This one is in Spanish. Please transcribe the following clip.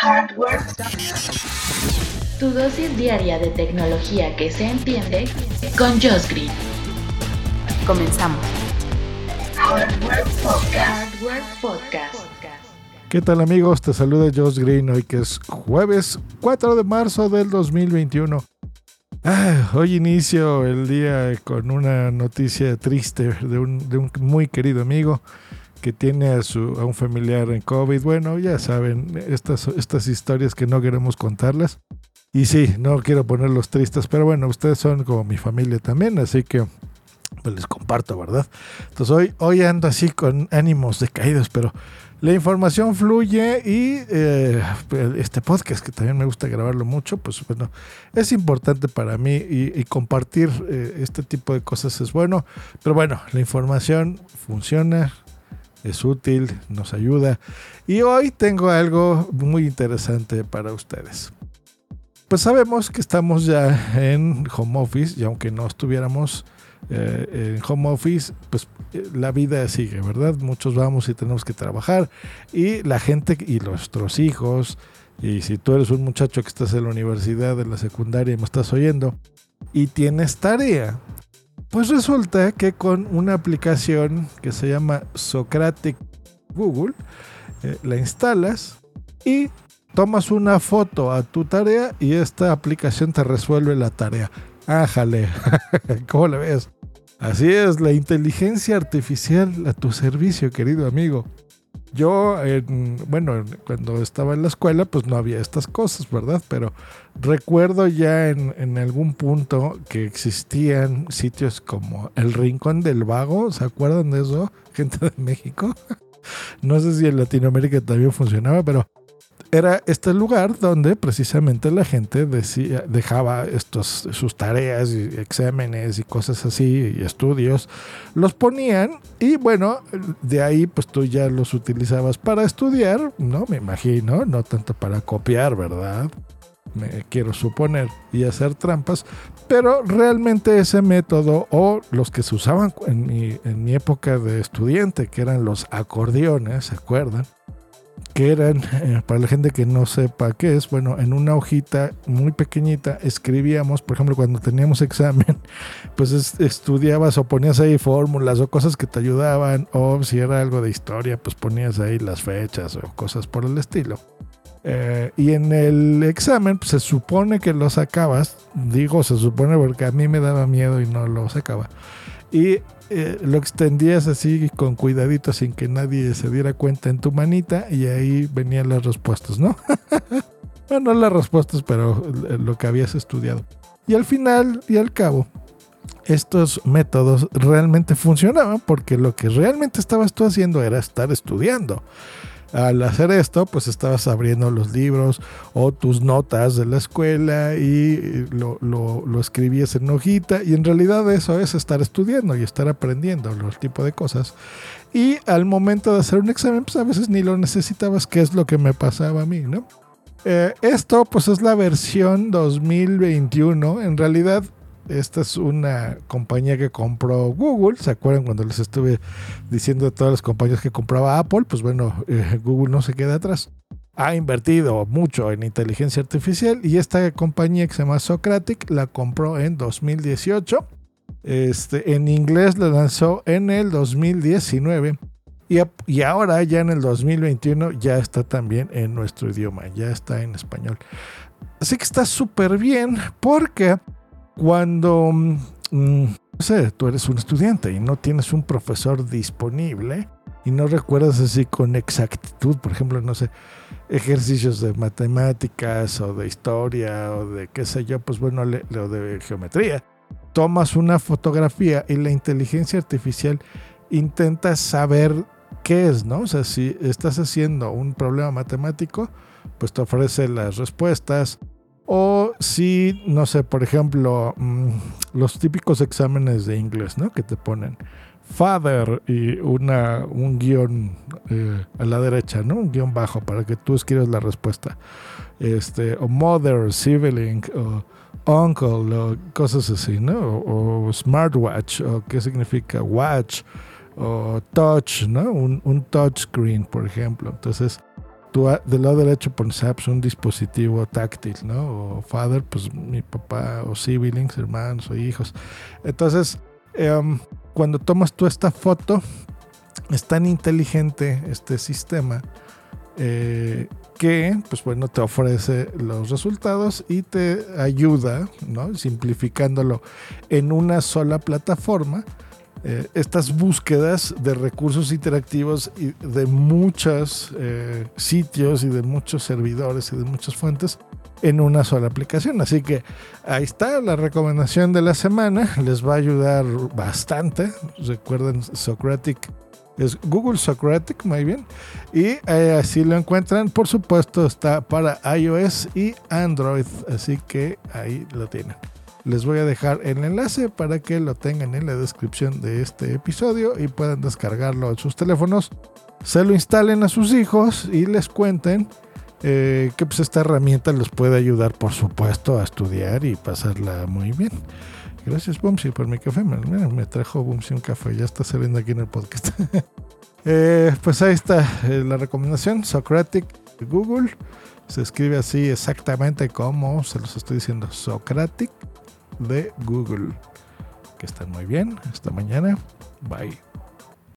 Hardware. Tu dosis diaria de tecnología que se entiende con Josh Green. Comenzamos. Hardware Podcast. Hardware Podcast. ¿Qué tal amigos? Te saluda Josh Green hoy que es jueves 4 de marzo del 2021. Ah, hoy inicio el día con una noticia triste de un, de un muy querido amigo que tiene a, su, a un familiar en COVID. Bueno, ya saben, estas, estas historias que no queremos contarlas. Y sí, no quiero ponerlos tristes, pero bueno, ustedes son como mi familia también, así que pues les comparto, ¿verdad? Entonces hoy, hoy ando así con ánimos decaídos, pero la información fluye y eh, este podcast, que también me gusta grabarlo mucho, pues bueno, es importante para mí y, compartir eh, este tipo de cosas es bueno. Pero bueno, la información funciona, es útil, nos ayuda. Y hoy tengo algo muy interesante para ustedes. Pues sabemos que estamos ya en home office y aunque no estuviéramos eh, en home office, pues eh, la vida sigue, ¿verdad? Muchos vamos y tenemos que trabajar y la gente y nuestros hijos, y si tú eres un muchacho que estás en la universidad, en la secundaria y me estás oyendo, y tienes tarea, pues resulta que con una aplicación que se llama Socratic Google, eh, la instalas y tomas una foto a tu tarea y esta aplicación te resuelve la tarea. Ájale, ¿cómo le ves? Así es, la inteligencia artificial a tu servicio, querido amigo. Yo, bueno, cuando estaba en la escuela, pues no había estas cosas, ¿verdad? Pero recuerdo ya en, algún punto que existían sitios como el Rincón del Vago, ¿se acuerdan de eso? Gente de México. no sé si en Latinoamérica también funcionaba, pero era este lugar donde precisamente la gente dejaba estos, sus tareas y exámenes y cosas así y estudios, los ponían y bueno, de ahí pues tú ya los utilizabas para estudiar, ¿no? Me imagino, no tanto para copiar, ¿verdad? Me quiero suponer y hacer trampas, pero realmente ese método o los que se usaban en mi, en mi época de estudiante, que eran los acordeones, ¿se acuerdan? Que eran, eh, para la gente que no sepa qué es, bueno, en una hojita muy pequeñita escribíamos, por ejemplo, cuando teníamos examen, pues estudiabas o ponías ahí fórmulas o cosas que te ayudaban, o si era algo de historia, pues ponías ahí las fechas o cosas por el estilo. Eh, y en el examen pues, se supone que lo sacabas, digo se supone porque a mí me daba miedo y no lo sacaba. Y eh, lo extendías así con cuidadito sin que nadie se diera cuenta en tu manita y ahí venían las respuestas, ¿no? bueno, no las respuestas, pero lo que habías estudiado. Y al final y al cabo, estos métodos realmente funcionaban porque lo que realmente estabas tú haciendo era estar estudiando al hacer esto, pues estabas abriendo los libros o tus notas de la escuela y lo, lo, escribías en hojita y en realidad eso es estar estudiando y estar aprendiendo los tipo de cosas. Y al momento de hacer un examen, pues a veces ni lo necesitabas, que es lo que me pasaba a mí, ¿no? Eh, esto pues es la versión 2021. En realidad esta es una compañía que compró Google. ¿Se acuerdan cuando les estuve diciendo de todas las compañías que compraba Apple? Pues bueno, eh, Google no se queda atrás. Ha invertido mucho en inteligencia artificial y esta compañía que se llama Socratic la compró en 2018. Este, en inglés la lanzó en el 2019 y, y ahora ya en el 2021 ya está también en nuestro idioma, ya está en español. Así que está súper bien porque cuando, mm, no sé, tú eres un estudiante y no tienes un profesor disponible y no recuerdas así con exactitud, por ejemplo, no sé, ejercicios de matemáticas o de historia o de qué sé yo, pues bueno, lo de geometría. Tomas una fotografía y la inteligencia artificial intenta saber qué es, ¿no? O sea, si estás haciendo un problema matemático, pues te ofrece las respuestas, o si, no sé, por ejemplo, mm, los típicos exámenes de inglés, ¿no? Que te ponen father y una, un guion eh, a la derecha, ¿no? Un guion bajo para que tú escribas la respuesta. Este, o mother, sibling, o uncle, o cosas así, ¿no? O, smartwatch, o qué significa watch, o touch, ¿no? Un, un touch screen, por ejemplo. Entonces, tú del lado derecho pones un dispositivo táctil, ¿no? O father, pues mi papá, o siblings, hermanos o hijos. Entonces, em, cuando tomas tú esta foto, es tan inteligente este sistema eh, que, pues bueno, te ofrece los resultados y te ayuda, ¿no? Simplificándolo en una sola plataforma eh, estas búsquedas de recursos interactivos y de muchos eh, sitios y de muchos servidores y de muchas fuentes en una sola aplicación. Así que ahí está la recomendación de la semana. Les va a ayudar bastante. Recuerden, Socratic es Google Socratic, muy bien. Y eh, así lo encuentran. Por supuesto, está para iOS y Android. Así que ahí lo tienen. Les voy a dejar el enlace para que lo tengan en la descripción de este episodio y puedan descargarlo en sus teléfonos. Se lo instalen a sus hijos y les cuenten eh, que pues esta herramienta les puede ayudar, por supuesto, a estudiar y pasarla muy bien. Gracias, Bumsy, por mi café. me trajo Bumsy un café. Ya está saliendo aquí en el podcast. Eh, pues ahí está eh, la recomendación. Socratic Google. Se escribe así exactamente como se los estoy diciendo. Socratic de Google. Que estén muy bien. Hasta mañana. Bye.